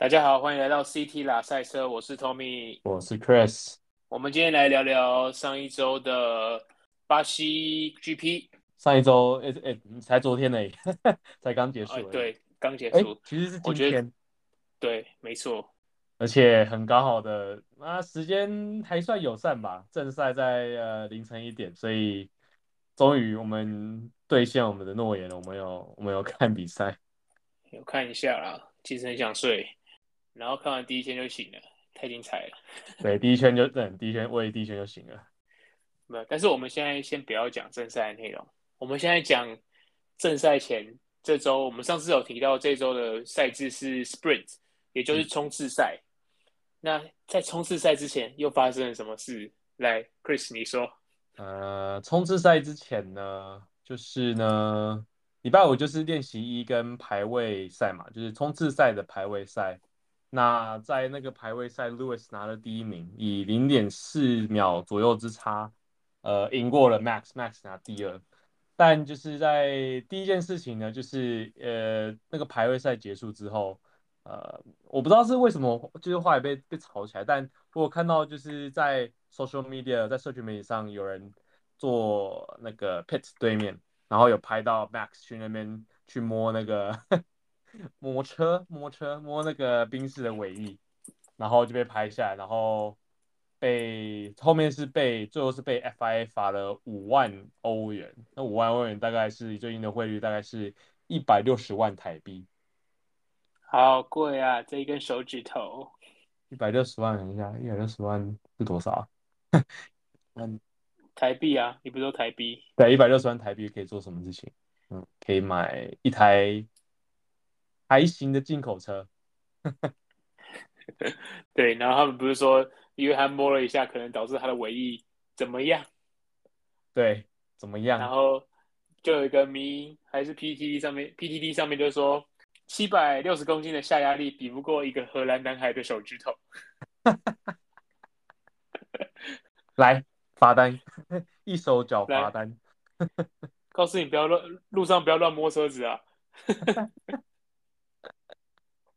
大家好，欢迎来到 CT 啦赛车，我是 Tommy，我是 Chris。我们今天来聊聊上一周的巴西 GP。上一周，哎、欸、哎，才昨天呢，才刚结束、欸。对，刚结束、欸。其实是今天。对，没错。而且很刚好的，那时间还算友善吧。正赛在呃凌晨一点，所以终于我们兑现我们的诺言了。我们有我们有看比赛，有看一下啦。其实很想睡，然后看完第一圈就醒了，太精彩了。对，第一圈就对，第一圈喂第一圈就醒了。没有，但是我们现在先不要讲正赛的内容。我们现在讲正赛前这周，我们上次有提到这周的赛制是 Sprint，也就是冲刺赛。嗯、那在冲刺赛之前又发生了什么事？来，Chris，你说。呃，冲刺赛之前呢，就是呢，礼拜五就是练习一跟排位赛嘛，就是冲刺赛的排位赛。那在那个排位赛，Lewis 拿了第一名，以零点四秒左右之差，呃，赢过了 Max，Max 拿第二。但就是在第一件事情呢，就是呃那个排位赛结束之后，呃我不知道是为什么，就是话也被被炒起来。但我看到就是在 social media，在社群媒体上有人坐那个 pit 对面，然后有拍到 Max 去那边去摸那个 摸车摸车摸那个宾士的尾翼，然后就被拍下来，然后。被后面是被最后是被 FIA 罚了五万欧元，那五万欧元大概是最近的汇率大概是一百六十万台币，好贵啊！这一根手指头，一百六十万，等一下，一百六十万是多少啊？嗯，台币啊，你不说台币？对，一百六十万台币可以做什么事情？嗯，可以买一台还行的进口车。对，然后他们不是说。因为他摸了一下，可能导致他的尾翼怎么样？对，怎么样？然后就有一个迷，还是 PTT 上面，PTT 上面就说，七百六十公斤的下压力比不过一个荷兰男孩的手指头。来罚单，一手脚罚单，告诉你不要乱，路上不要乱摸车子啊。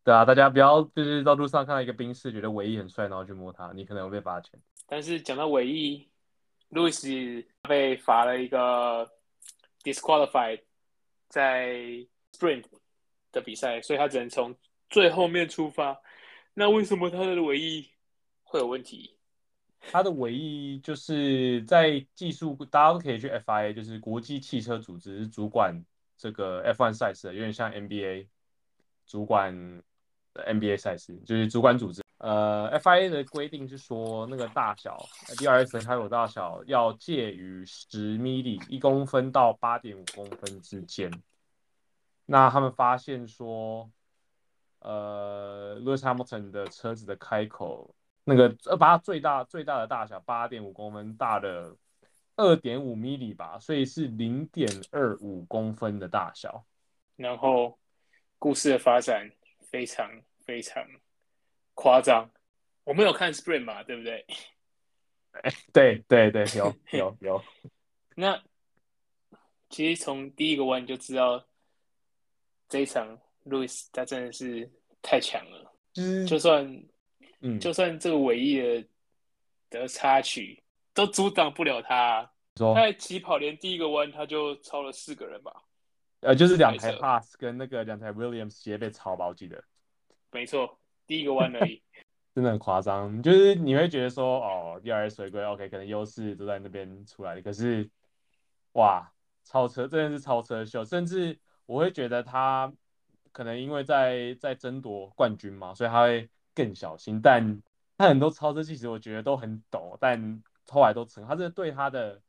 对啊，大家不要就是到路上看到一个兵士，觉得尾翼很帅，然后去摸它，你可能会被罚钱。但是讲到尾翼，路易斯被罚了一个 disqualified 在 sprint 的比赛，所以他只能从最后面出发。那为什么他的尾翼会有问题？他的尾翼就是在技术，大家都可以去 FIA，就是国际汽车组织主管这个 F1 赛事，有点像 NBA 主管。NBA 赛事就是主管组织，呃，FIA 的规定是说，那个大小，DRS 开口大小要介于十 mm 一公分到八点五公分之间。那他们发现说，呃，Lewis Hamilton 的车子的开口，那个呃，把它最大最大的大小八点五公分大的二点五 mm 吧，所以是零点二五公分的大小。然后故事的发展。非常非常夸张，我们有看 Sprint 嘛，对不对？对对对，有有有。那其实从第一个弯就知道，这一场 Lewis 他真的是太强了。嗯，就算嗯，就算这个尾翼的的插曲都阻挡不了他。他在起跑连第一个弯他就超了四个人吧。呃，就是两台 Pass 跟那个两台 Williams 直接被超吧，我记得。没错，第一个弯而已，真的很夸张。就是你会觉得说，哦，DRS 回归，OK，可能优势都在那边出来的。可是，哇，超车真的是超车秀，甚至我会觉得他可能因为在在争夺冠军嘛，所以他会更小心。但他很多超车其实我觉得都很抖，但后来都成。他是对他的。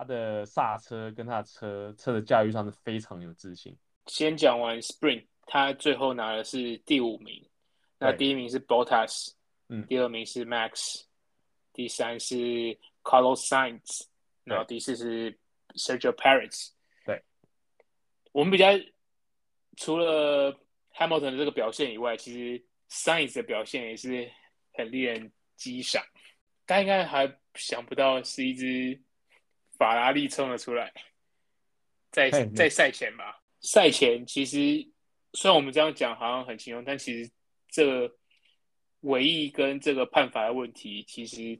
他的刹车跟他的车车的驾驭上是非常有自信。先讲完 Sprint，他最后拿的是第五名。那第一名是 Bottas，嗯，第二名是 Max，第三是 Carlos Sainz，然后第四是 Sergio Perez。对，我们比较除了 Hamilton 的这个表现以外，其实 Sainz 的表现也是很令人激赏。大家应该还想不到是一支。法拉利冲了出来，在在赛前吧。赛前其实虽然我们这样讲好像很轻松，但其实这尾翼跟这个判罚的问题，其实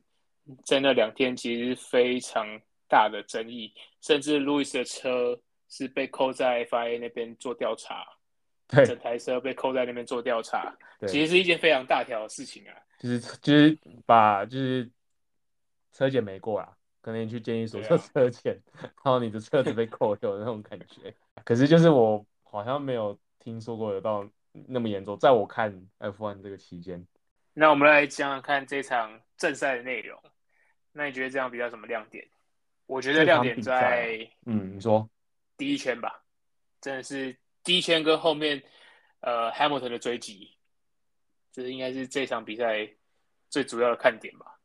在那两天其实非常大的争议，甚至路易斯的车是被扣在 FIA 那边做调查，对，整台车被扣在那边做调查，其实是一件非常大条的事情啊，就是就是把就是车检没过啊。可能你去监狱所做车检，啊、然后你的车子被扣掉的那种感觉。可是就是我好像没有听说过有到那么严重，在我看 F1 这个期间。那我们来讲讲看这场正赛的内容。那你觉得这样比较什么亮点？我觉得亮点在嗯，你说第一圈吧，真的是第一圈跟后面呃 Hamilton 的追击，这应该是这场比赛最主要的看点吧。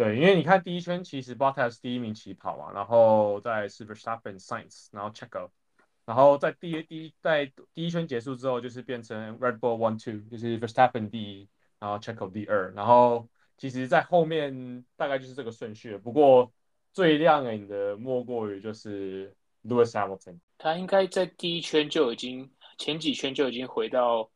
对，因为你看第一圈其实 Bottas 第一名起跑嘛，然后再是 Verstappen、Sainz，然后 Checo，然后在第一第一在第一圈结束之后，就是变成 Red Bull One Two，就是 Verstappen 第一，然后 Checo 第二，然后其实在后面大概就是这个顺序。不过最亮眼的莫过于就是 Lewis Hamilton，他应该在第一圈就已经前几圈就已经回到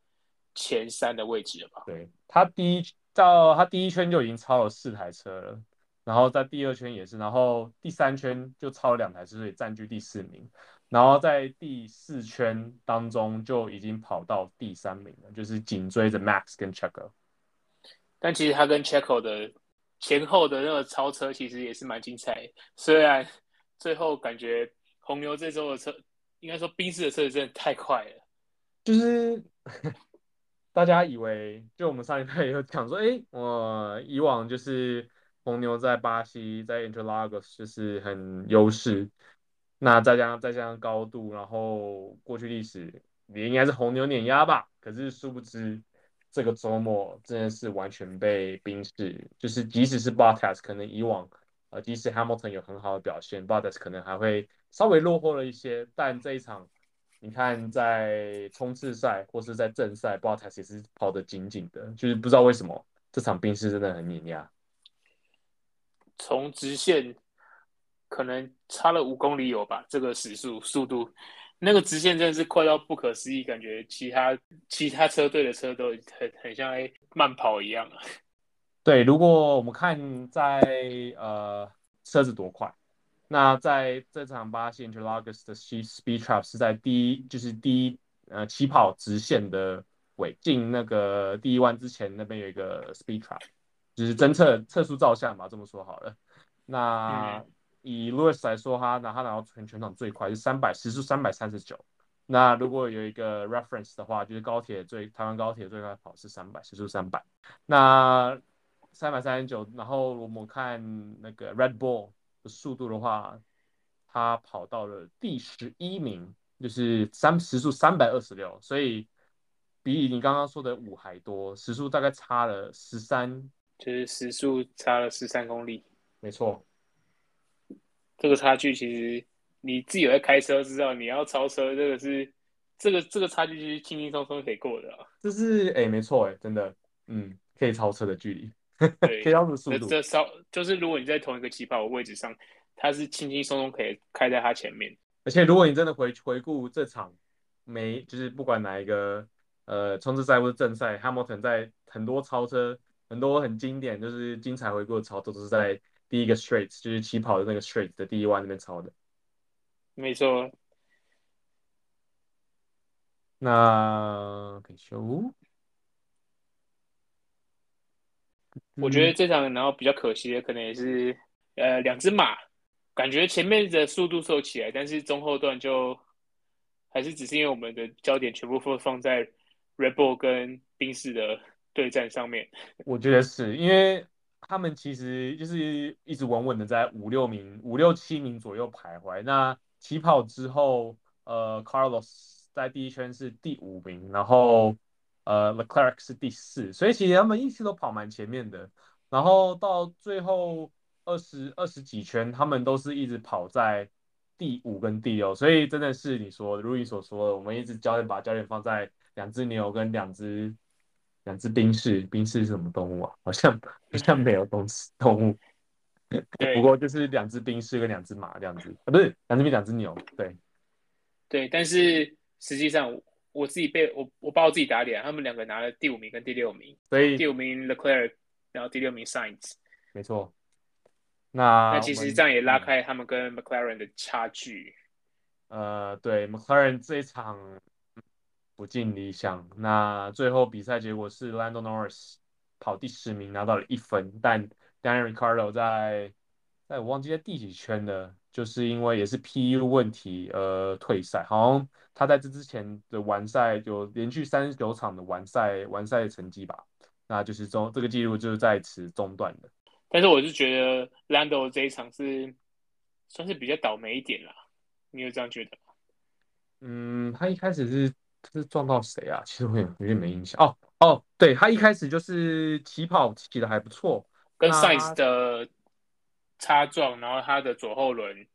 前三的位置了吧？对，他第一。到他第一圈就已经超了四台车了，然后在第二圈也是，然后第三圈就超了两台车，所以占据第四名。然后在第四圈当中就已经跑到第三名了，就是紧追着 Max 跟 Checo。但其实他跟 Checo 的前后的那个超车其实也是蛮精彩，虽然最后感觉红牛这周的车，应该说宾士的车子真的太快了，就是。大家以为，就我们上一代也有讲说，哎，我以往就是红牛在巴西在 Interlagos 就是很优势，那再加上再加上高度，然后过去历史也应该是红牛碾压吧。可是殊不知，这个周末真的是完全被冰释，就是即使是 Bottas 可能以往，呃，即使 Hamilton 有很好的表现，Bottas 可能还会稍微落后了一些，但这一场。你看，在冲刺赛或是在正赛，Bottas 也是跑得紧紧的，就是不知道为什么这场宾士真的很碾压。从直线可能差了五公里有吧，这个时速速度，那个直线真的是快到不可思议，感觉其他其他车队的车都很很像在慢跑一样。对，如果我们看在呃车子多快。那在这场巴西 Interlagos 的 Speed Trap 是在第一，就是第一呃起跑直线的尾进那个第一弯之前，那边有一个 Speed Trap，就是侦测测速照相吧，这么说好了。那以 Lewis 来说，他拿他拿到全全场最快是三百时速三百三十九。那如果有一个 reference 的话，就是高铁最台湾高铁最快跑是三百时速三百。那三百三十九，然后我们看那个 Red Bull。速度的话，他跑到了第十一名，就是三时速三百二十六，所以比你刚刚说的五还多，时速大概差了十三，就是时速差了十三公里。没错，这个差距其实你自己有在开车知道，你要超车这个是这个这个差距是轻轻松松可以过的啊。这是哎，没错哎，真的，嗯，可以超车的距离。对，可以让速度。这稍就是，如果你在同一个起跑的位置上，他是轻轻松松可以开在他前面。而且，如果你真的回回顾这场，没就是不管哪一个呃冲刺赛或者正赛，Hamilton 在很多超车，很多很经典就是精彩回顾的超车都是在第一个 straight，就是起跑的那个 straight 的第一弯那边超的。没错。那可以修。我觉得这场然后比较可惜的，可能也是呃两只马，感觉前面的速度收起来，但是中后段就还是只是因为我们的焦点全部放放在 Red Bull 跟冰室的对战上面。我觉得是因为他们其实就是一直稳稳的在五六名、五六七名左右徘徊。那起跑之后，呃，Carlos 在第一圈是第五名，然后。呃，Leclerc 是第四，所以其实他们一直都跑蛮前面的。然后到最后二十二十几圈，他们都是一直跑在第五跟第六。所以真的是你说，如你所说的，我们一直焦点把焦点放在两只牛跟两只两只冰士。冰士是什么动物啊？好像好像没有动词动物。不过就是两只冰士跟两只马这样子啊，不是两只冰两只牛。对对，但是实际上。我自己被我我把我自己打脸，他们两个拿了第五名跟第六名，所以第五名 Leclerc，然后第六名 Sainz，没错。那那其实这样也拉开他们跟 McLaren 的差距。呃，对，McLaren 这一场不尽理想。那最后比赛结果是 Lando Norris 跑第十名拿到了一分，但 Daniel Ricciardo 在在我忘记在第几圈了，就是因为也是 PU 问题而退赛。好像他在这之前的完赛有连续三十九场的完赛完赛成绩吧，那就是中这个记录就是在此中断的。但是我是觉得 Lando 这一场是算是比较倒霉一点啦，你有这样觉得吗？嗯，他一开始是是撞到谁啊？其实我有有点没印象。哦哦，对，他一开始就是起跑起的还不错，跟 Sainz 的擦撞，然后他的左后轮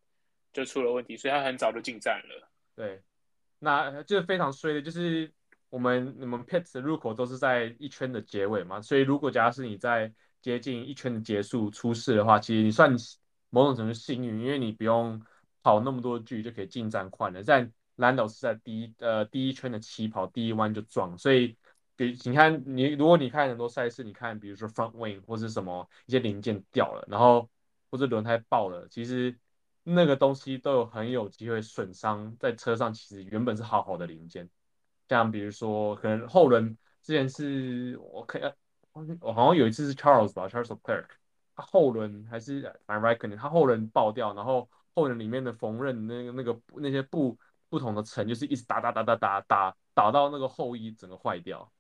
就出了问题，所以他很早就进站了。对，那就是非常衰的，就是我们你们 pit 的入口都是在一圈的结尾嘛，所以如果假设你在接近一圈的结束出事的话，其实你算某种程度幸运，因为你不用跑那么多距就可以进站换了。但 Lando 是在第一呃第一圈的起跑第一弯就撞，所以比你看你如果你看很多赛事，你看比如说 front wing 或是什么一些零件掉了，然后或者轮胎爆了，其实那个东西都有很有机会损伤在车上，其实原本是好好的零件，像比如说可能后轮之前是我可以。我好像有一次是 Charles 吧，Charles Leclerc，他后轮还是 Raikkonen，他后轮爆掉，然后后轮里面的缝纫那个那个那些布不同的层，就是一直打打打打打打打到那个后翼整个坏掉，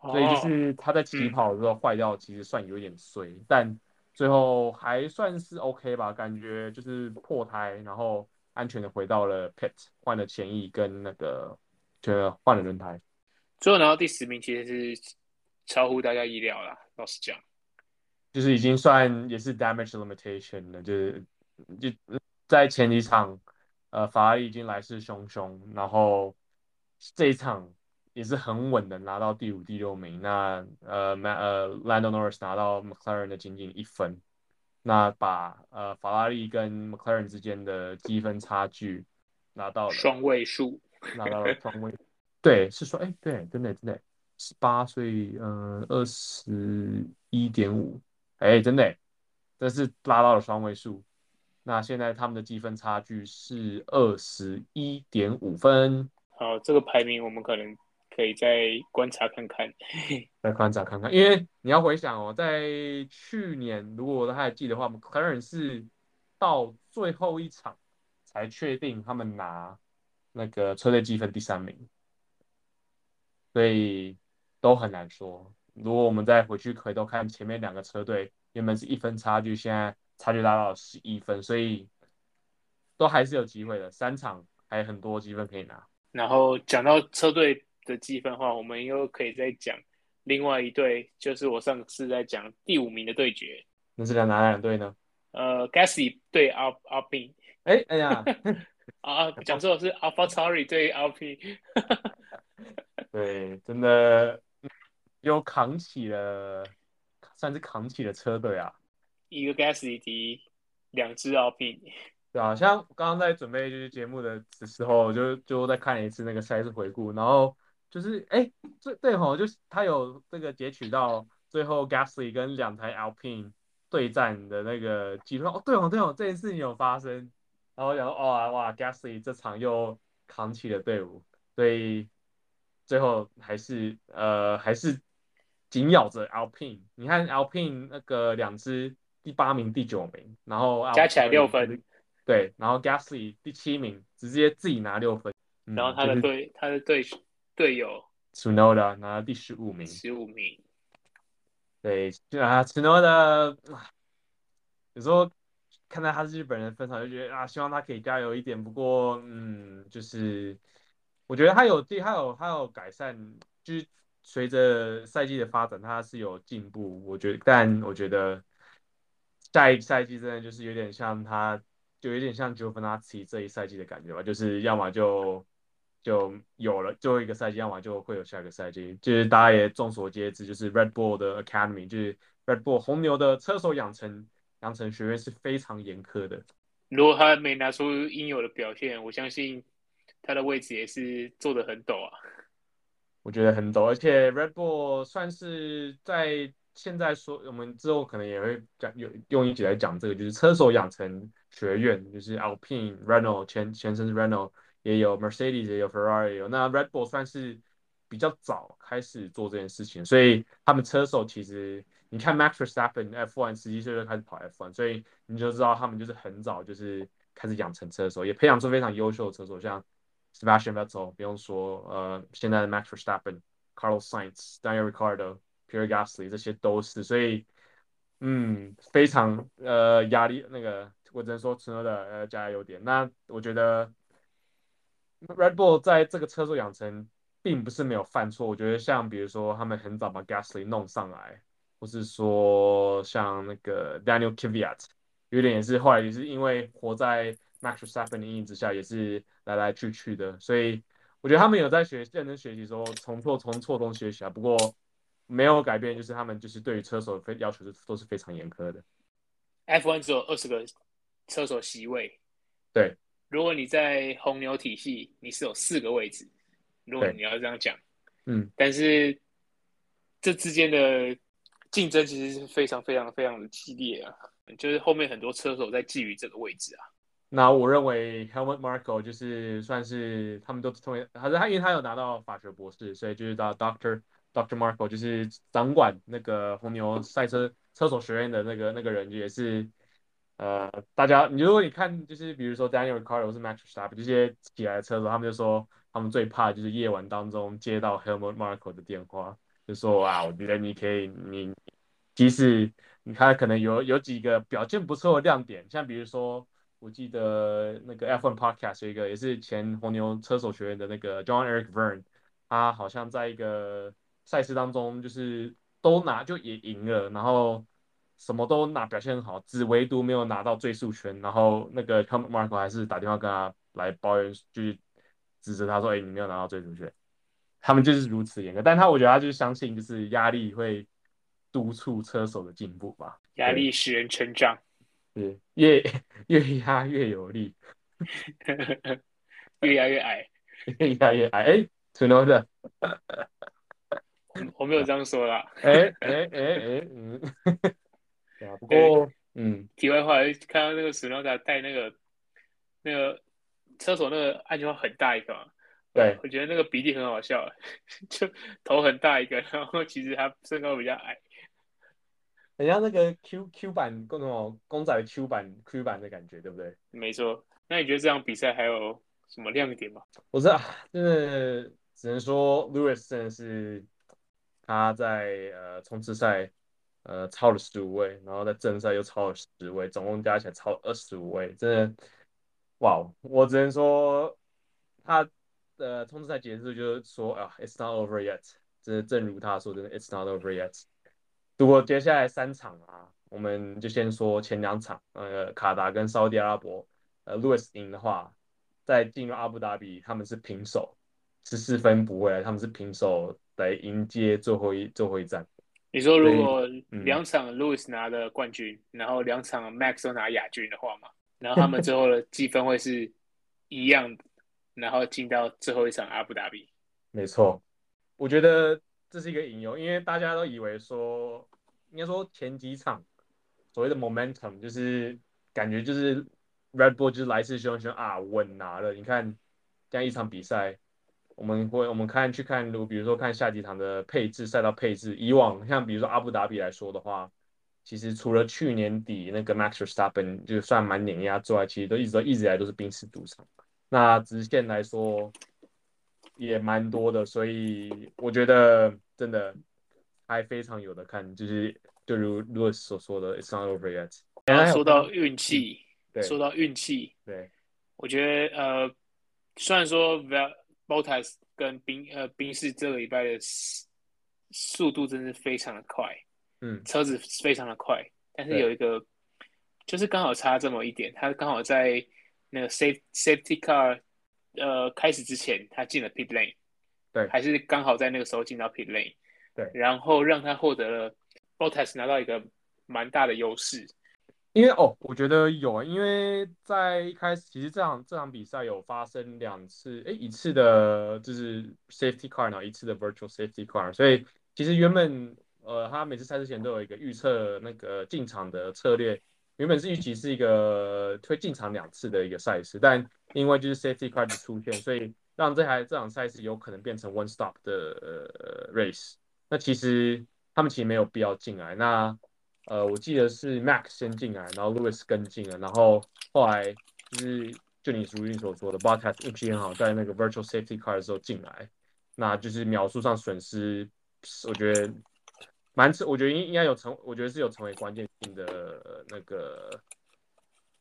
所以就是他在起跑的时候坏掉，其实算有点衰，嗯，但最后还算是 OK 吧，感觉就是破胎，然后安全的回到了 pit，换了前翼跟那个就换了轮胎，最后拿到第十名其实是。超乎大家意料啦，老实讲，就是已经算也是 damage limitation 了，就是就在前几场，呃，法拉利已经来势汹汹，然后这一场也是很稳的拿到第五、第六名，那呃呃 Lando Norris 拿到 McLaren 的仅仅一分，那把呃法拉利跟 McLaren 之间的积分差距拿到了双位数，拿到了双位，对，是说，哎，对，真的真的。十八岁，嗯，二十一点五，哎，真的，这是拉到了双位数。那现在他们的积分差距是二十一点五分。好，这个排名我们可能可以再观察看看，再观察看看，因为你要回想哦，在去年，如果我还记得的话，可能是到最后一场才确定他们拿那个车队积分第三名，所以。都很难说。如果我们再回去回头看前面两个车队，原本是一分差距，现在差距拉到了十一分，所以都还是有机会的。三场还有很多积分可以拿。然后讲到车队的积分的话，我们又可以再讲另外一队，就是我上次在讲第五名的对决。那是两哪两队呢？呃，Gasly 对 Alpine。哎哎呀，啊，讲错是 AlphaTauri 对 Alpine。对，真的。又扛起了，算是扛起了车队啊！一个 Gasly，两只 Alpine。对啊，像刚刚在准备就是节目的的时候，就就在看一次那个赛事回顾，然后就是哎，对对吼，就是他有这个截取到最后 Gasly 跟两台 Alpine 对战的那个记录。哦，对哦，对哦，这件事情有发生。然后我想说，哇哇，Gasly 这场又扛起了队伍，所以最后还是呃还是。紧咬着 Alpine，你看 Alpine 那个两支第八名、第九名，然后加起来六分，对，然后 Gasly 第七名，直接自己拿六分，嗯、然后他的队、就是、他的队队友 Tsunoda 拿了第十五名，十五名，对，就啊 Tsunoda，有时候看到他是日本人分场就觉得啊，希望他可以加油一点，不过嗯，就是我觉得他有对，他有他有改善，就是。随着赛季的发展，他是有进步，我觉得，但我觉得下一赛季真的就是有点像他，就有点像 Giovinazzi 这一赛季的感觉吧，就是要么就就有了最后一个赛季，要么就会有下一个赛季。就是大家也众所皆知，就是 Red Bull 的 Academy，就是 Red Bull 红牛的车手养成养成学院是非常严苛的。如果他没拿出应有的表现，我相信他的位置也是坐得很陡啊。我觉得很陡，而且 Red Bull 算是在现在说，我们之后可能也会讲有用一起来讲这个，就是车手养成学院，就是 Alpine、Renault 前前身是 Renault，也有 Mercedes，也有 Ferrari，有那 Red Bull 算是比较早开始做这件事情，所以他们车手其实你看 Max Verstappen F1 十七岁就开始跑 F1，所以你就知道他们就是很早就是开始养成车手，也培养出非常优秀的车手，像 Sebastian Vettel，不用说，呃，现在的 Max Verstappen、Carlos Sainz、Daniel r i c a r d o Pierre Gasly 这些都是，所以嗯，非常呃压力那个，我只能说，车的呃加油点。那我觉得。Red Bull 在这个车手养成并不是没有犯错，我觉得像比如说他们很早把 Gasly 弄上来，或是说像那个 Daniel Kvyat，有点也是后来也是因为活在 Max Verstappen 的阴影之下，也是。来来去去的，所以我觉得他们有在学认真学习，说从错从错中学习啊。不过没有改变，就是他们就是对于车手非要求是都是非常严苛的。F1 只有二十个车手席位，对。如果你在红牛体系，你是有四个位置。如果你要这样讲，嗯，但是这之间的竞争其实是非常非常非常的激烈啊，就是后面很多车手在觊觎这个位置啊。那我认为 Helmut Marko 就是算是他们都称为，还是他因为他有拿到法学博士，所以就是到 Doctor Doctor Marko 就是掌管那个红牛赛车车手学院的那个那个人，也是呃大家你如果你看就是比如说 Daniel Ricardo 是 Max Verstappen 这些起来的车手，他们就说他们最怕就是夜晚当中接到 Helmut Marko 的电话，就说啊，我觉得你可以你即使你看可能有有几个表现不错的亮点，像比如说。我记得那个 F1 Podcast 有一个也是前红牛车手学院的那个 John Eric Vern，他好像在一个赛事当中就是都拿就也赢了，然后什么都拿表现很好，只唯独没有拿到最速权，然后那个 Helmut Marko 还是打电话跟他来抱怨，就是指责他说：“哎、欸，你没有拿到最速权。”他们就是如此严格，但他我觉得他就是相信就是压力会督促车手的进步吧，压力使人成长。是越 越压越有力，越压越矮，越压越矮。哎，Tsunoda，我没有这样说啦。哎哎哎哎，嗯，对啊。不过，嗯，题外话，看到那个 Tsunoda 戴那个那个厕所那个安全帽很大一个嘛，对，我觉得那个比例很好笑，就头很大一个，然后其实他身高比较矮。很像那个 Q Q 版，各种公仔的 Q 版 Q 版的感觉，对不对？没错。那你觉得这场比赛还有什么亮点吗？我知道，真的只能说 Lewis 真的是他在呃冲刺赛呃超了十五位，然后在正赛又超了十位，总共加起来超二十五位，真的哇！我只能说他的冲刺赛结束就是说啊，It's not over yet。真的正如他说的，It's not over yet。如果接下来三场啊，我们就先说前两场，呃，卡达跟沙特阿拉伯，呃，Lewis 赢的话，再进入阿布达比，他们是平手，十四分不会，他们是平手来迎接最后一最后一战。你说如果两场 Lewis 拿的冠军，嗯、然后两场 Max 都拿亚军的话嘛，然后他们最后的积分会是一样的，然后进到最后一场阿布达比。没错，我觉得。这是一个隐忧，因为大家都以为说，应该说前几场所谓的 momentum 就是感觉就是 Red Bull 就是来势汹汹啊，稳拿了。你看这样一场比赛，我们会我们看去看，如比如说看下几场的配置赛道配置，以往像比如说阿布达比来说的话，其实除了去年底那个 Max Verstappen 就算蛮碾压之外，其实都一直都一直以来都是冰室主场。那直线来说。也蛮多的，所以我觉得真的还非常有的看，就是就如 Lewis 所说的，It's not over yet。然后说到运气，对，说到运气，对，我觉得呃，虽然说 Bottas 跟宾呃宾士这个礼拜的速度真是非常的快，嗯，车子非常的快，但是有一个就是刚好差这么一点，他刚好在那个 Safe Safety Car。呃，开始之前他进了 pit lane，对，还是刚好在那个时候进到 pit lane，对，然后让他获得了 Bottas 拿到一个蛮大的优势，因为哦，我觉得有啊，因为在一开始，其实这场这场比赛有发生两次，哎，一次的就是 safety car，然后一次的 virtual safety car，所以其实原本呃，他每次赛事前都有一个预测那个进场的策略，原本是预期是一个推进场两次的一个赛事，但因为就是 safety car 的出现，所以让这台这场赛事有可能变成 one stop 的呃 race，那其实他们其实没有必要进来，那。呃，我记得是 Max 先进来，然后 Lewis 跟进了，然后后来就是就你如你所说的，Bottas 运气很好，在那个 Virtual Safety Car 的时候进来，那就是秒数上损失，我觉得蛮，我觉得应应该有成，我觉得是有成为关键性的那个，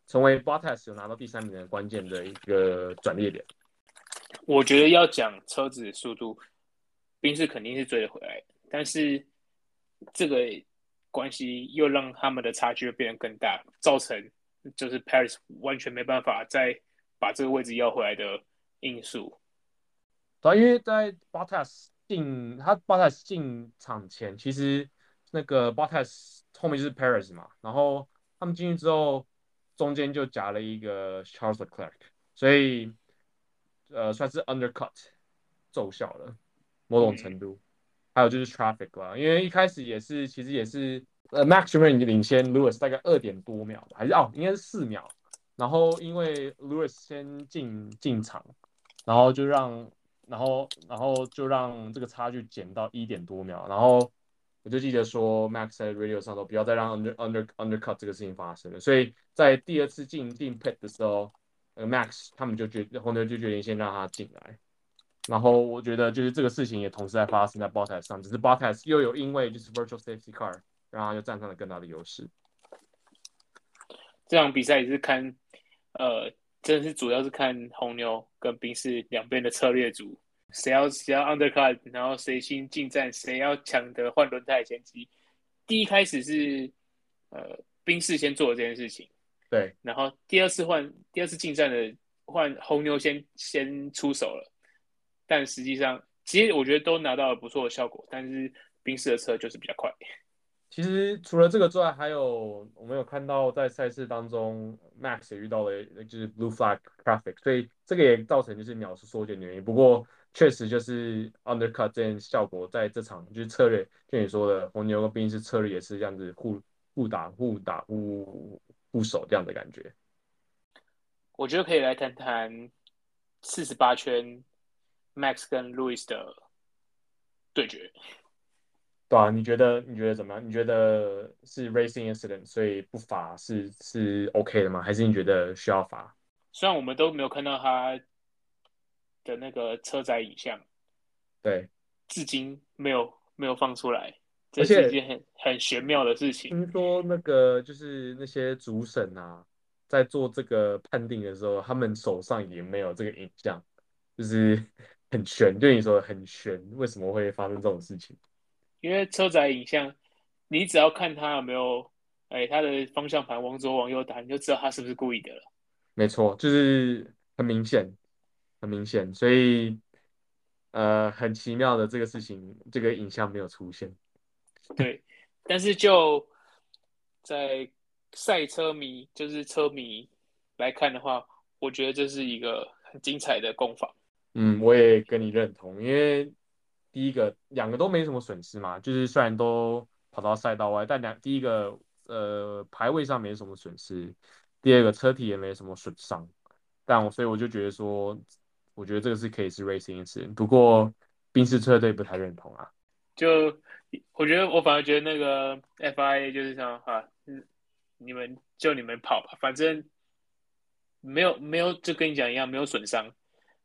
成为 Bottas 有拿到第三名的关键的一个转捩点。我觉得要讲车子的速度，宾士肯定是追得回来，但是这个。关系又让他们的差距变得更大，造成就是 Paris 完全没办法再把这个位置要回来的因素。对，因为在 Bottas 进他 Bottas 进场前，其实那个 Bottas 后面就是 Paris 嘛，然后他们进去之后，中间就夹了一个 Charles Leclerc，所以呃算是 undercut 奏效了某种程度。嗯还有就是 traffic 啦，因为一开始也是，其实也是，呃，Max 这边已经领先 Lewis 大概二点多秒，还是哦，应该是四秒。然后因为 Lewis 先进进场，然后就让，然后然后就让这个差距减到一点多秒。然后我就记得说 Max 在 radio 上头不要再让 under under undercut 这个事情发生了。所以在第二次进进 pit 的时候，呃，Max 他们就决红牛就决定先让他进来。然后我觉得就是这个事情也同时在发生在 Bottas 上，只是 Bottas 又有因为就是 Virtual Safety Car，然后又占上了更大的优势。这场比赛也是看，呃，真的是主要是看红牛跟宾士两边的策略组，谁要谁要 Undercut，然后谁先进站，谁要抢得换轮胎先机。第一开始是呃宾士先做了这件事情，对，然后第二次换第二次进站的换红牛先先出手了。但实际上，其实我觉得都拿到了不错的效果，但是宾士的车就是比较快。其实除了这个之外，还有我们有看到在赛事当中，Max 也遇到了就是 Blue Flag Traffic，所以这个也造成就是秒数缩减的原因。不过确实就是 Undercut 这件效果在这场就是策略，就你说的红牛跟宾士策略也是这样子互互打互打互互守这样的感觉。我觉得可以来谈谈四十八圈。Max 跟 Louis 的对决，对啊，你觉得你觉得怎么样？你觉得是 racing incident，所以不罚是是 OK 的吗？还是你觉得需要罚？虽然我们都没有看到他的那个车载影像，对，至今没有没有放出来，这是一件很很玄妙的事情。听说那个就是那些主审啊，在做这个判定的时候，他们手上也没有这个影像，就是。很悬，对你说很悬，为什么会发生这种事情？因为车载影像，你只要看它有没有，哎，它的方向盘往左往右打，你就知道它是不是故意的了。没错，就是很明显，很明显，所以呃，很奇妙的这个事情，这个影像没有出现。对，但是就在赛车迷，就是车迷来看的话，我觉得这是一个很精彩的攻防。嗯，我也跟你认同，因为第一个两个都没什么损失嘛，就是虽然都跑到赛道外，但两第一个呃排位上没什么损失，第二个车体也没什么损伤，但我所以我就觉得说，我觉得这个是可以是 racing 一次不过宾士车队不太认同啊。就我觉得我反而觉得那个 FIA 就是这样哈，你们就你们跑吧，反正没有没有就跟你讲一样，没有损伤。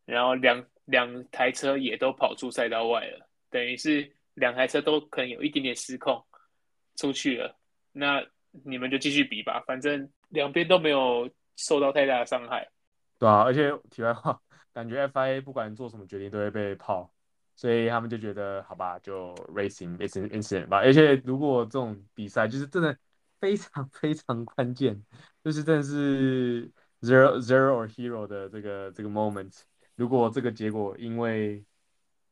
然后两两台车也都跑出赛道外了，等于是两台车都可能有一点点失控出去了。那你们就继续比吧，反正两边都没有受到太大的伤害。对啊，而且题外话，感觉 FIA 不管做什么决定都会被泡，所以他们就觉得好吧，就 racing racing incident 吧。而且如果这种比赛就是真的非常非常关键，就是真的是 zero zero or hero 的这个这个 moment。如果这个结果因为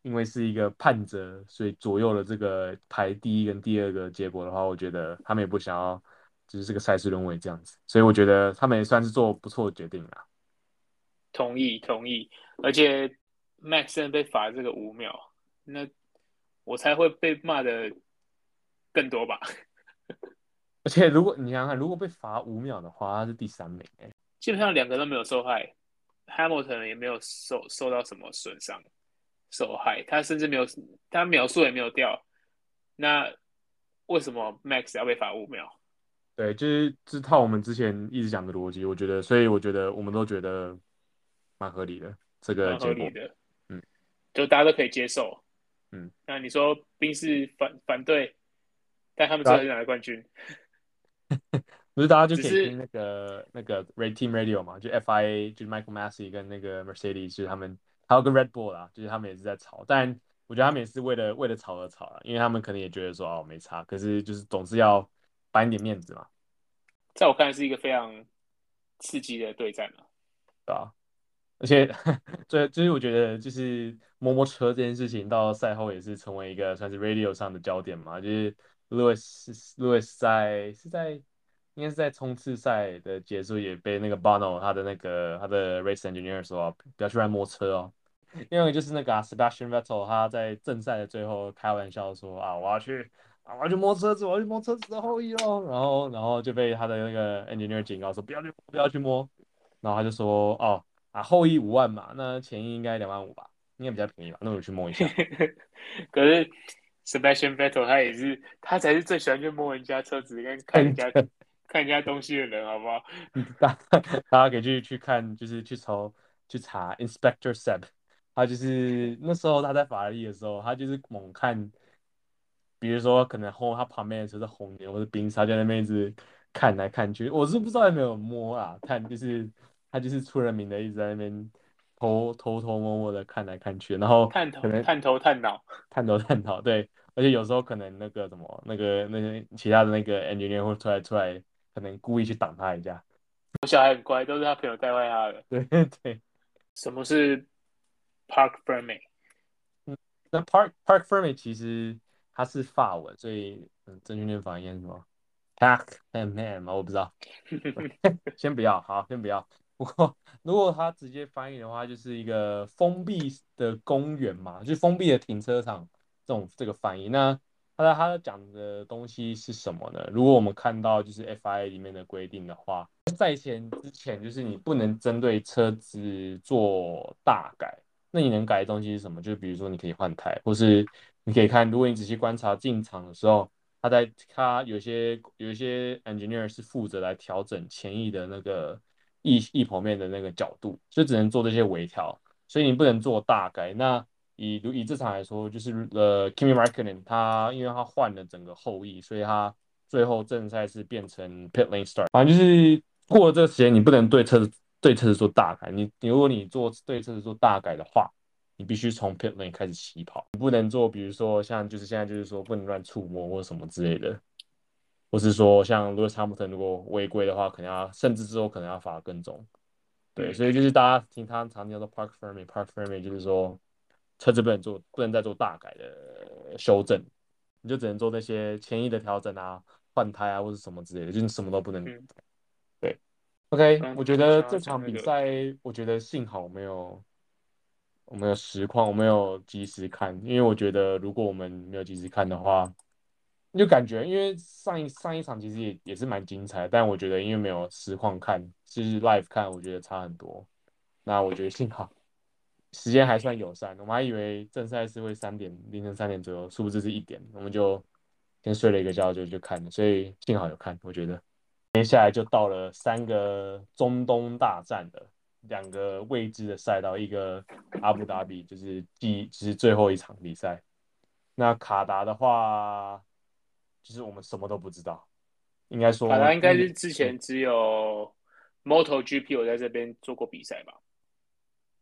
因为是一个判责，所以左右了这个排第一跟第二个结果的话，我觉得他们也不想要就是这个赛事沦为这样子，所以我觉得他们也算是做不错的决定了。同意同意，而且 Max 现在被罚这个五秒，那我才会被骂的更多吧。而且如果你想想看，如果被罚五秒的话，他是第三名哎。基本上两个都没有受害，Hamilton 也没有受受到什么损伤受害，他甚至没有他秒数也没有掉。那为什么 Max 要被罚五秒？对，就是这套我们之前一直讲的逻辑，我觉得，所以我觉得我们都觉得蛮合理的这个结果。合理的，嗯，就大家都可以接受。嗯，那你说宾士反反对，但他们最后是拿了冠军。不是大家就可以听那个那个 Red Team Radio 嘛？就 FIA 就是 Michael Massey 跟那个 Mercedes 就是他们，还有个 Red Bull 啦，就是他们也是在吵。但我觉得他们也是为了为了吵而吵了，因为他们可能也觉得说哦没差，可是就是总是要摆一点面子嘛。在我看来是一个非常刺激的对战嘛，对吧？而且 最就是我觉得就是摸摸车这件事情到赛后也是成为一个算是 Radio 上的焦点嘛，就是 Lewis Lewis 在是在。应该是在冲刺赛的结束，也被那个 Bono 他的那个他的 race engineer 说不要去乱摸车哦。因为就是那个、啊、Sebastian Vettel 他在正赛的最后开玩笑说啊，我要去啊，我要去摸车子，我要去摸车子的后翼哦。然后然后就被他的那个 engineer 警告说不要去不要去摸。然后他就说哦啊，后翼五万嘛，那前翼应该两万五吧，应该比较便宜吧，那我去摸一下。可是 Sebastian Vettel 他也是他才是最喜欢去摸人家车子跟看人家。看人家东西的人，好不好？大大家可以去去看，就是去抽去查 Inspector Seb，他就是那时候他在法拉利的时候，他就是猛看，比如说可能后他旁边的车是红牛或者宾士，他在那边一直看来看去。我是不知道有没有摸啊，看就是他就是出了名的一直在那边偷偷偷摸摸的看来看去，然后探头探头探脑 探头探脑，对，而且有时候可能那个什么那个那些其他的那个 engineer 会出来出来。可能故意去挡他一下。我小孩很乖，都是他朋友带坏他的。对对。什么是 park Fermé？嗯，那 park park Fermé 其实它是法文，所以嗯，正确念法应该是什么？park Fermé 吗？我不知道。先不要，好，先不要。不过如果他直接翻译的话，就是一个封闭的公园嘛，就是封闭的停车场这种这个翻译。那那他讲的东西是什么呢？如果我们看到就是 FIA 里面的规定的话，在前之前就是你不能针对车子做大改。那你能改的东西是什么？就比如说你可以换胎，或是你可以看，如果你仔细观察进场的时候，他在他有些有一些 engineer 是负责来调整前翼的那个翼翼剖面的那个角度，就只能做这些微调，所以你不能做大改。那以如以这场来说，就是呃，Kimi Räikkönen 他因为他换了整个后翼，所以他最后正赛是变成 pit lane start。反正就是过了这个时间，你不能对车子对车子做大改。你你如果你做对车子做大改的话，你必须从 pit lane 开始起跑。你不能做，比如说像就是现在就是说不能乱触摸或什么之类的，或是说像 Lewis Hamilton 如果违规的话，可能要甚至之后可能要罚更重。对，所以就是大家听他常听到 park fermi，park fermi 就是说。车子不能做，不能再做大改的修正，你就只能做那些前翼的调整啊、换胎啊或者什么之类的，就是什么都不能。嗯、对，OK，我觉得这场比赛，我觉得幸好没有，我没有实况，我没有及时看，因为我觉得如果我们没有及时看的话，就感觉因为上一上一场其实也也是蛮精彩，但我觉得因为没有实况看，就是 live 看，我觉得差很多。那我觉得幸好。时间还算友善，我们还以为正赛是会三点凌晨三点左右，殊不知是一点，我们就先睡了一个觉就就看了，所以幸好有看。我觉得接下来就到了三个中东大战的两个未知的赛道，一个阿布达比就是第就是最后一场比赛，那卡达的话就是我们什么都不知道，应该说卡达应该是之前只有 MotoGP 有在这边做过比赛吧。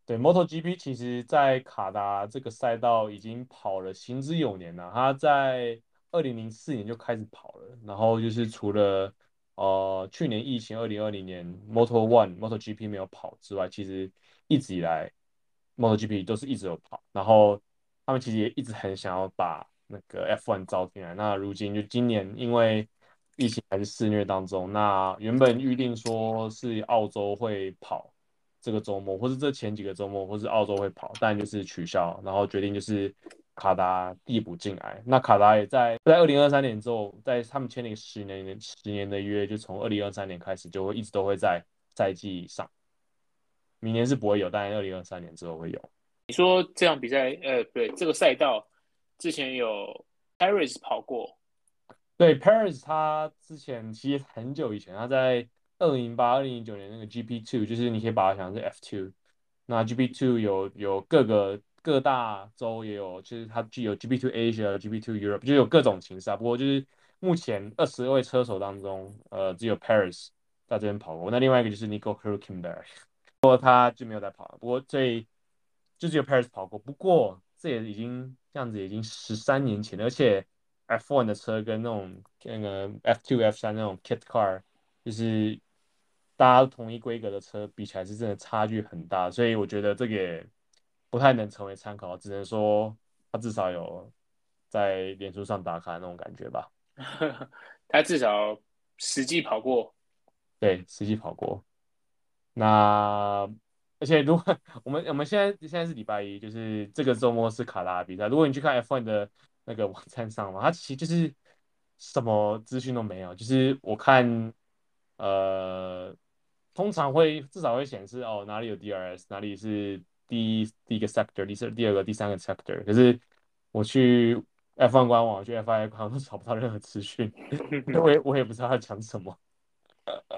对，MotoGP 其实，在卡达这个赛道已经跑了行之有年了。他在二零零四年就开始跑了，然后就是除了呃去年疫情二零二零年 Moto One、MotoGP 没有跑之外，其实一直以来 MotoGP 都是一直有跑。然后他们其实也一直很想要把那个 F1 招进来。那如今就今年因为疫情还是肆虐当中。那原本预定说是澳洲会跑这个周末，或是这前几个周末，或是澳洲会跑，但就是取消，然后决定就是卡达递补进来。那卡达也在在二零二三年之后，在他们签了一个十年十年的约，就从二零二三年开始就会一直都会在赛季上。明年是不会有，但二零二三年之后会有。你说这场比赛，呃，对，这个赛道之前有 Paris 跑过。对，Paris 他之前其实很久以前，他在二零零八、二零零九年那个 GP Two，就是你可以把它想成是 F Two。那 GP Two 有有各个各大洲也有，就是它具有 GP Two Asia、GP Two Europe，就有各种形式啊。不过就是目前二十位车手当中，呃，只有 Paris 在这边跑过。那另外一个就是 Nico Hülkenberg。不过他就没有再跑了。不过这就只有 Paris 跑过。不过这也已经这样子，已经十三年前了。而且 F1 的车跟那种那个 F2、F3 那种 kit car，就是大家同一规格的车比起来是真的差距很大。所以我觉得这个也不太能成为参考，只能说他至少有在脸书上打卡的那种感觉吧。他至少实际跑过。对，实际跑过。那而且如果我们我们现在现在是礼拜一，就是这个周末是卡拉比赛。如果你去看 F1 的那个网站上嘛，它其实就是什么资讯都没有。就是我看，呃，通常会至少会显示哦哪里有 DRS，哪里是第一第一个 sector，第第二个第三个 sector。可是我去 F1 官网，去 FIA 官网都找不到任何资讯，我也我也不知道他讲什么，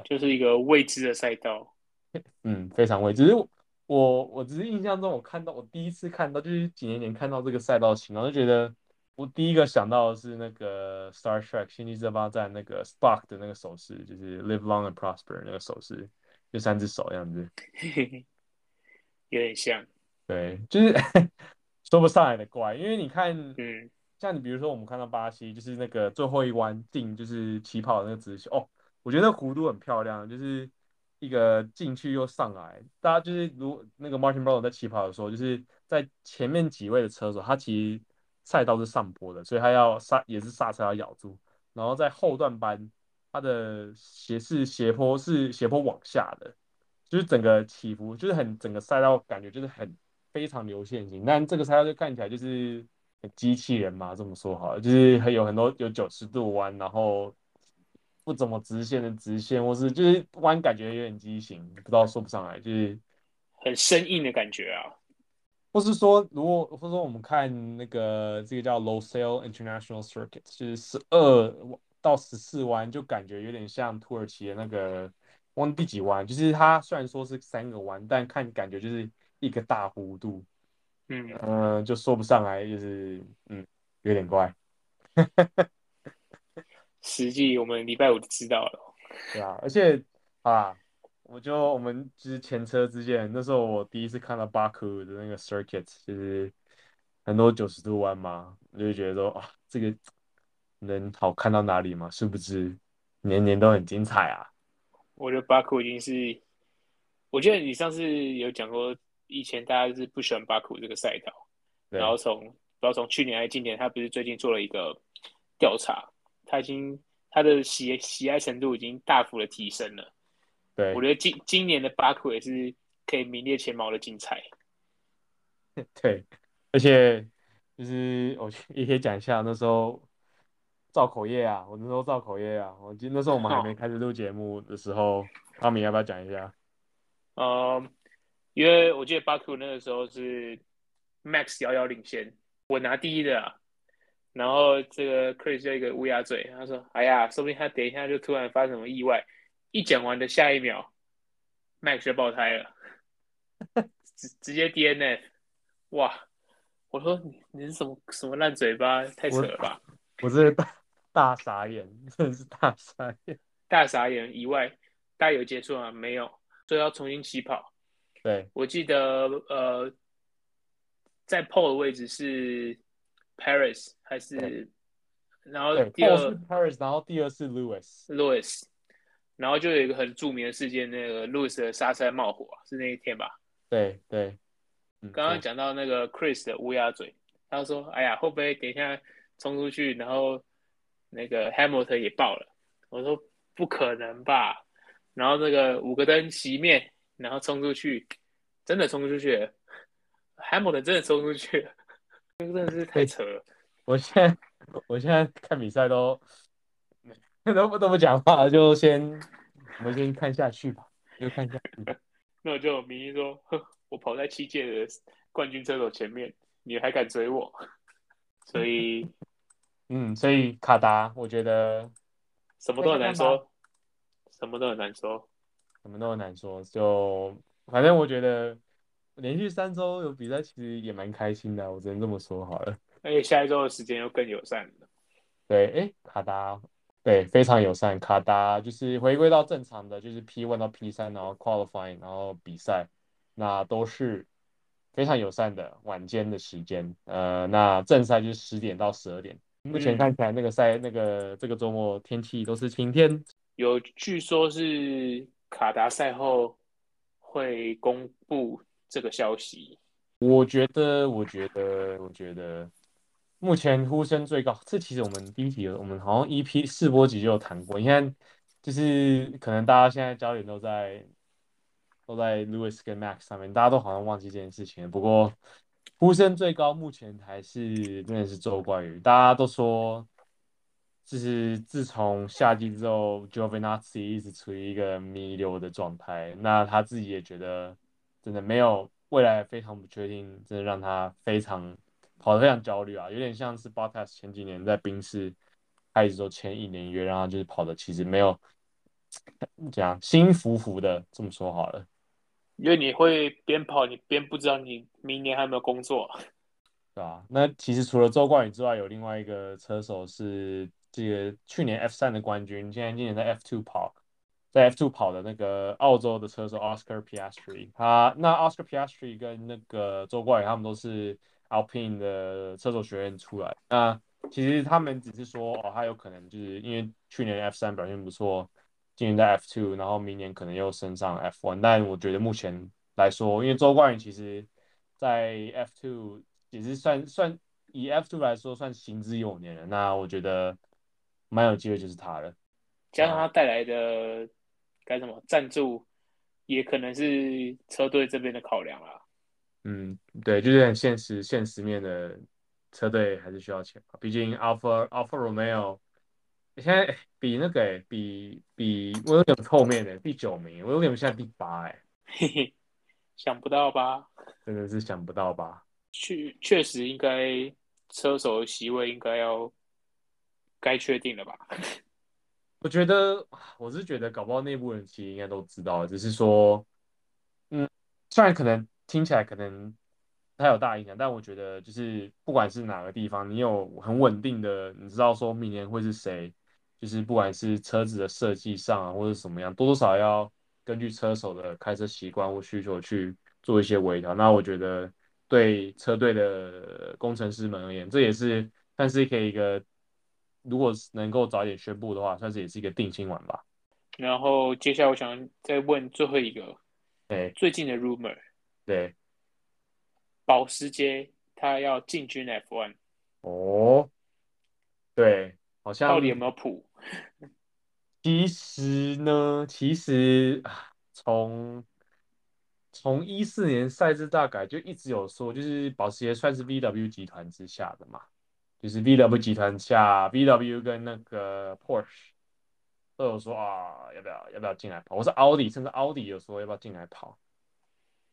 就是一个未知的赛道。嗯，非常未知。只是我，我只是印象中，我看到我第一次看到，就是几年前看到这个赛道情，然后就觉得我第一个想到的是那个 Star Trek 星际争霸战那个 Spock 的那个手势，就是 Live Long and Prosper 那个手势，就三只手这样子，有点像。对，就是 说不上来的怪，因为你看，嗯，像你比如说我们看到巴西，就是那个最后一弯进就是起跑的那个直线，哦，我觉得那弧度很漂亮，就是。一个进去又上来，大家就是如那个 Martin Brundle 在起跑的时候，就是在前面几位的车手，他其实赛道是上坡的，所以他要刹也是刹车要咬住。然后在后段班，他的斜是斜坡是斜坡往下的，就是整个起伏就是很整个赛道感觉就是很非常流线型。但这个赛道就看起来就是机器人嘛，这么说好了，就是还有很多有九十度弯，然后。不怎么直线的直线，或是就是弯感觉有点畸形，不知道说不上来，就是很生硬的感觉啊。或是说，如果或者说我们看那个这个叫 Losail International Circuit，就是十二到十四弯，就感觉有点像土耳其的那个忘第几弯，就是它虽然说是三个弯，但看感觉就是一个大弧度。嗯嗯、呃，就说不上来，就是嗯，有点怪。实际我们礼拜五就知道了。对啊，而且啊，我就我们就是前车之鉴，那时候我第一次看到巴库的那个 circuit，就是很多九十度弯嘛，我就觉得说啊，这个能好看到哪里吗？是不是年年都很精彩啊。我觉得巴库已经是，我记得你上次有讲过，以前大家是不喜欢巴库这个赛道，然后从不知道从去年还是今年，他不是最近做了一个调查。他已经他的喜喜爱程度已经大幅的提升了。对，我觉得今今年的巴库也是可以名列前茅的精彩。对，而且就是我也可以讲一下那时候造口业啊，我那时候造口业啊，我记得那时候我们还没开始录节目的时候，阿明要不要讲一下？嗯，因为我记得巴库那个时候是 Max 遥遥领先，我拿第一的啊。然后这个 Chris 就一个乌鸦嘴，他说：“哎呀，说不定他等一下就突然发生什么意外。”一讲完的下一秒，Max 就爆胎了，直直接 DNF。哇！我说你你是什么什么烂嘴巴？太扯了吧！我，我是大大傻眼，真的是大傻眼，大傻眼以外，大家有结束吗？没有，所以要重新起跑。对，我记得呃，在 Pole 的位置是。Paris 还是，然后第二是 Paris，然后第二是 Lewis，Lewis，然后就有一个很著名的事件，那个 Lewis 的刹车冒火，是那一天吧？对对。刚刚讲到那个 Chris 的乌鸦嘴，他说：“哎呀，会不会等一下冲出去，然后那个 Hamilton 也爆了？”我说不可能吧，然后那个五个灯熄灭，然后冲出去，真的冲出去了，Hamilton 真的冲出去了，真的是太扯了。我现在我现在看比赛都 都不都不讲话，就先我们先看下去吧，就看下去。那我就明明说，哼，我跑在七届的冠军车手前面，你还敢追我？所以，嗯，所以卡达，我觉得什么都很难说，什么都很难说，什么都很难说。就反正我觉得连续三周有比赛，其实也蛮开心的，我只能这么说好了。而且下一周的时间又更友善了。对，哎，卡达，对，非常友善。卡达就是回归到正常的，就是 P one 到 P 三，然后 qualifying，然后比赛，那都是非常友善的晚间的时间。呃，那正赛就是十点到十二点。目前看起来那个赛，那个这个周末天气都是晴天。有据说是卡达赛后会公布这个消息。我觉得，我觉得，我觉得。目前呼声最高，这其实我们第一集，我们好像 EP 试播集就有谈过。你看，就是可能大家现在焦点都在都在 Lewis 跟 Max 上面，大家都好像忘记这件事情。不过呼声最高，目前还是真的是周冠宇。大家都说，就是自从夏季之后 j o v a n a z i 一直处于一个弥留的状态。那他自己也觉得，真的没有未来，非常不确定，真的让他非常。跑得非常焦虑啊，有点像是 Bottas 前几年在宾士，他一直都签一年约，然后就是跑的其实没有 这样心浮浮的，这么说好了。因为你会边跑，你边不知道你明年还有没有工作，对吧？那其实除了周冠宇之外，有另外一个车手是这个去年 F 三的冠军，现在今年在 F two 跑，在 F2 跑的那个澳洲的车手 Oscar Piastri，他那 Oscar Piastri 跟那个周冠宇他们都是。Alpine 的车手学院出来，那其实他们只是说，哦，他有可能就是因为去年 F 三表现不错，今年在 F two，然后明年可能又升上 F one。但我觉得目前来说，因为周冠宇其实，在 F two 也是算算以 F two 来说算行之有年了，那我觉得蛮有机会就是他了，加上他带来的该什么赞助，也可能是车队这边的考量啦。嗯，对，就是很现实，现实面的车队还是需要钱。毕竟 Alpha Alpha Romeo 现在比那个比比 Williams 后面的第九名，Williams 现在第八哎，嘿嘿，想不到吧？真的是想不到吧？确确实应该车手的席位应该要该确定了吧？我觉得我是觉得搞不好内部人其实应该都知道，只是说，嗯，虽然可能。听起来可能它有大影响，但我觉得就是不管是哪个地方，你有很稳定的，你知道说明年会是谁，就是不管是车子的设计上啊，或者什么样，多多少少要根据车手的开车习惯或需求去做一些微调。那我觉得对车队的工程师们而言，这也是算是可以一个，如果能够早一点宣布的话，算是也是一个定心丸吧。然后接下来我想再问最后一个，对，最近的 rumor。对，保时捷它要进军 F1 哦，对，好像到底有没有谱？其实呢，其实啊，从从一四年赛制大改就一直有说，就是保时捷算是 VW 集团之下的嘛，就是 VW 集团下，VW 跟那个 Porsche 都有说啊，要不要要不要进来跑？我是奥迪，甚至奥迪有说要不要进来跑。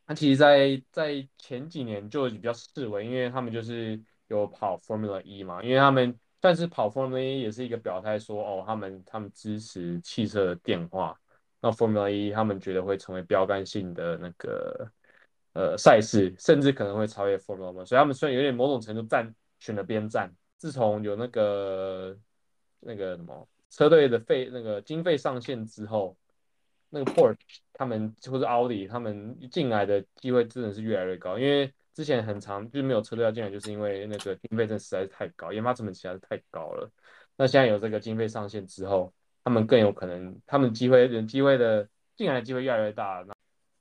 那其实在，在前几年就比较示威，因为他们就是有跑 Formula E 嘛，因为他们但是跑 Formula E 也是一个表态说，哦，他们他们支持汽车的电化，那 Formula E 他们觉得会成为标杆性的那个呃赛事，甚至可能会超越 Formula 所以他们虽然有点某种程度站选了边站。自从有那个那个什么车队的费那个经费上限之后。那个 Porsche 他们或者奥迪他们进来的机会真的是越来越高，因为之前很长就是没有车队要进来，就是因为那个经费真的实在是太高，研发成本实在是太高了。那现在有这个经费上限之后，他们更有可能，他们机会人机会的进来的机会越来越大了。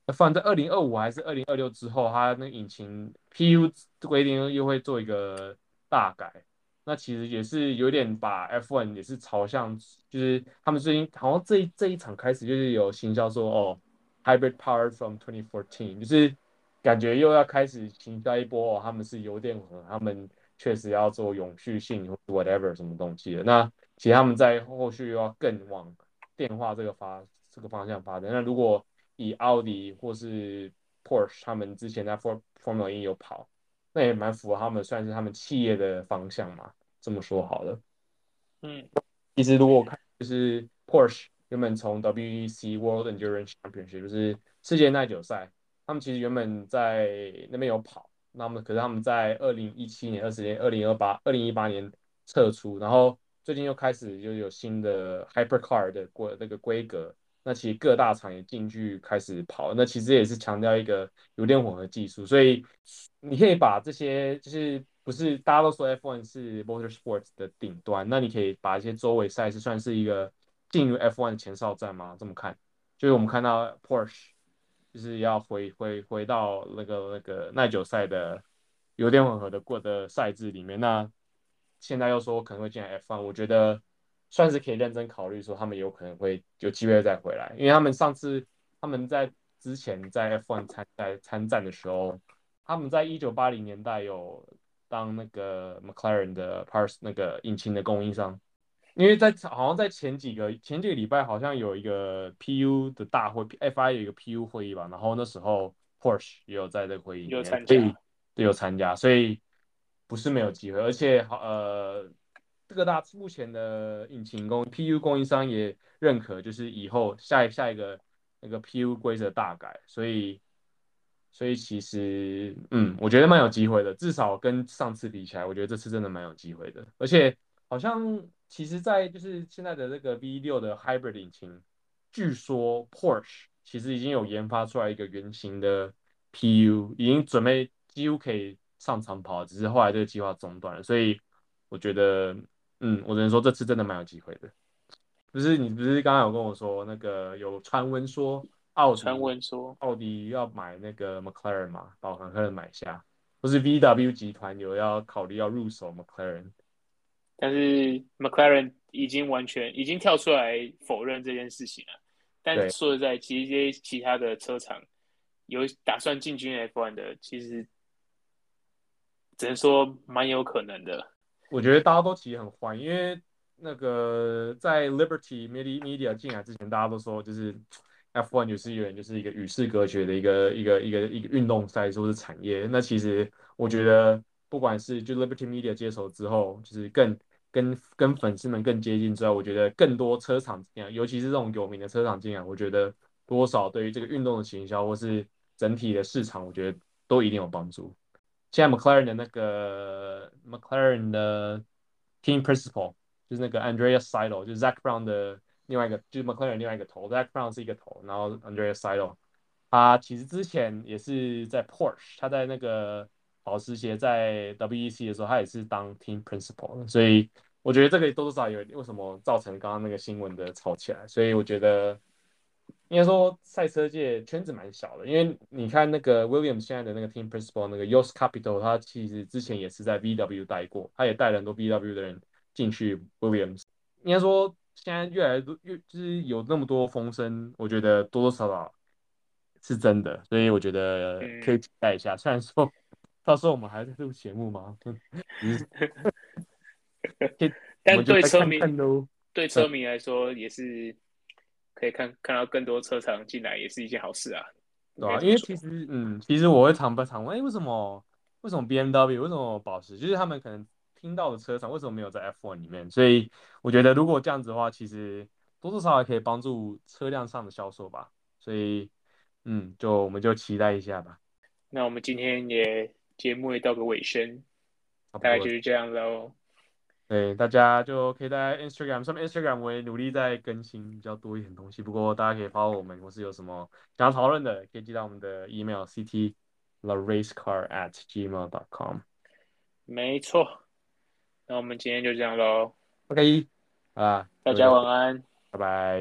那放在二零二五还是二零二六之后，它那引擎 PU 规定又会做一个大改。那其实也是有点把 F1 也是朝向，就是他们最近好像这这一场开始就是有行销说哦，Hybrid Power from 2014，就是感觉又要开始行销一波哦，他们是油电混合，他们确实要做永续性 whatever 什么东西的。那其实他们在后续又要更往电化这个发这个方向发展。那如果以奥迪或是 Porsche 他们之前在 For Formula E 有跑。那也蛮符合他们，算是他们企业的方向嘛。这么说好了，嗯，其实如果看就是 Porsche 原本从 WEC World Endurance Championship 就是世界耐久赛，他们其实原本在那边有跑，那么可是他们在二零一七年、二十年、二零二八、二零一八年撤出，然后最近又开始就有新的 Hypercar 的规那个规格。那其实各大厂也进去开始跑，那其实也是强调一个油电混合技术，所以你可以把这些就是不是大家都说 F1 是 Motorsports 的顶端，那你可以把一些周围赛事算是一个进入 F1 的前哨战吗？这么看，就是我们看到 Porsche 就是要回回回到那个那个耐久赛的油电混合的过的赛制里面，那现在又说可能会进来 F1，我觉得。算是可以认真考虑说，他们有可能会有机会再回来，因为他们上次他们在之前在 F1 参赛参战的时候，他们在一九八零年代有当那个 McLaren 的 parts 那个引擎的供应商，因为在好像在前几个前几个礼拜好像有一个 PU 的大会，FI 有一个 PU 会议吧，然后那时候 Porsche 也有在这个会议，有参加，对，有参加，所以不是没有机会，而且好呃。这个大目前的引擎供 PU 供应商也认可，就是以后下一下一个那个 PU 规则大改，所以所以其实嗯，我觉得蛮有机会的，至少跟上次比起来，我觉得这次真的蛮有机会的。而且好像其实，在就是现在的这个 V 六的 Hybrid 引擎，据说 Porsche 其实已经有研发出来一个原型的 PU，已经准备几乎可以上长跑，只是后来这个计划中断了，所以我觉得。嗯，我只能说这次真的蛮有机会的。不是你不是刚刚有跟我说那个有传闻说奥传闻说奥迪要买那个 McLaren 嘛，把 McLaren 买下，不是 VW 集团有要考虑要入手 McLaren，但是 McLaren 已经完全已经跳出来否认这件事情了。但说实在，其实这些其他的车厂有打算进军 F1 的，其实只能说蛮有可能的。我觉得大家都其实很欢，因为那个在 Liberty Media 进来之前，大家都说就是 F1 就是有点就是一个与世隔绝的一个一个一个一个运动赛事或是产业。那其实我觉得，不管是就 Liberty Media 接手之后，就是更跟跟粉丝们更接近之外，我觉得更多车厂这样，尤其是这种有名的车厂进来，我觉得多少对于这个运动的行销或是整体的市场，我觉得都一定有帮助。现在 McLaren 的那个 McLaren 的 Team Principal 就是那个 andrea sidel 就是 Zack Brown 的另外一个，就是 McLaren 另外一个头，Zack Brown 是一个头，然后 andrea sidel 他其实之前也是在 Porsche，他在那个保时捷在 WEC 的时候，他也是当 Team Principal，所以我觉得这个多多少少有为什么造成刚刚那个新闻的吵起来，所以我觉得。应该说赛车界圈子蛮小的，因为你看那个 Williams 现在的那个 Team Principal 那个 Jost Capital，他其实之前也是在 VW 待过，他也带了很多 VW 的人进去 Williams。应该说现在越来越多，越就是有那么多风声，我觉得多多少少是真的，所以我觉得可以期待一下。虽然说 到时候我们还在录节目吗？但对车迷对车迷来说也是。可以看看到更多车厂进来也是一件好事啊，对啊，因为其实，嗯，其实我会常不常问，哎，为什么为什么 BMW 为什么保时，就是他们可能听到的车厂为什么没有在 F1 里面？所以我觉得如果这样子的话，其实多多少少可以帮助车辆上的销售吧。所以，嗯，就我们就期待一下吧。那我们今天也节目也到个尾声，大概就是这样喽。对，大家就可以在 Instagram 上面，Instagram 我也努力在更新比较多一点东西。不过大家可以 follow 我们，或是有什么想要讨论的，可以寄到我们的 email ct the race car at gmail dot com。没错，那我们今天就这样喽。OK，啊，大家晚安，拜拜。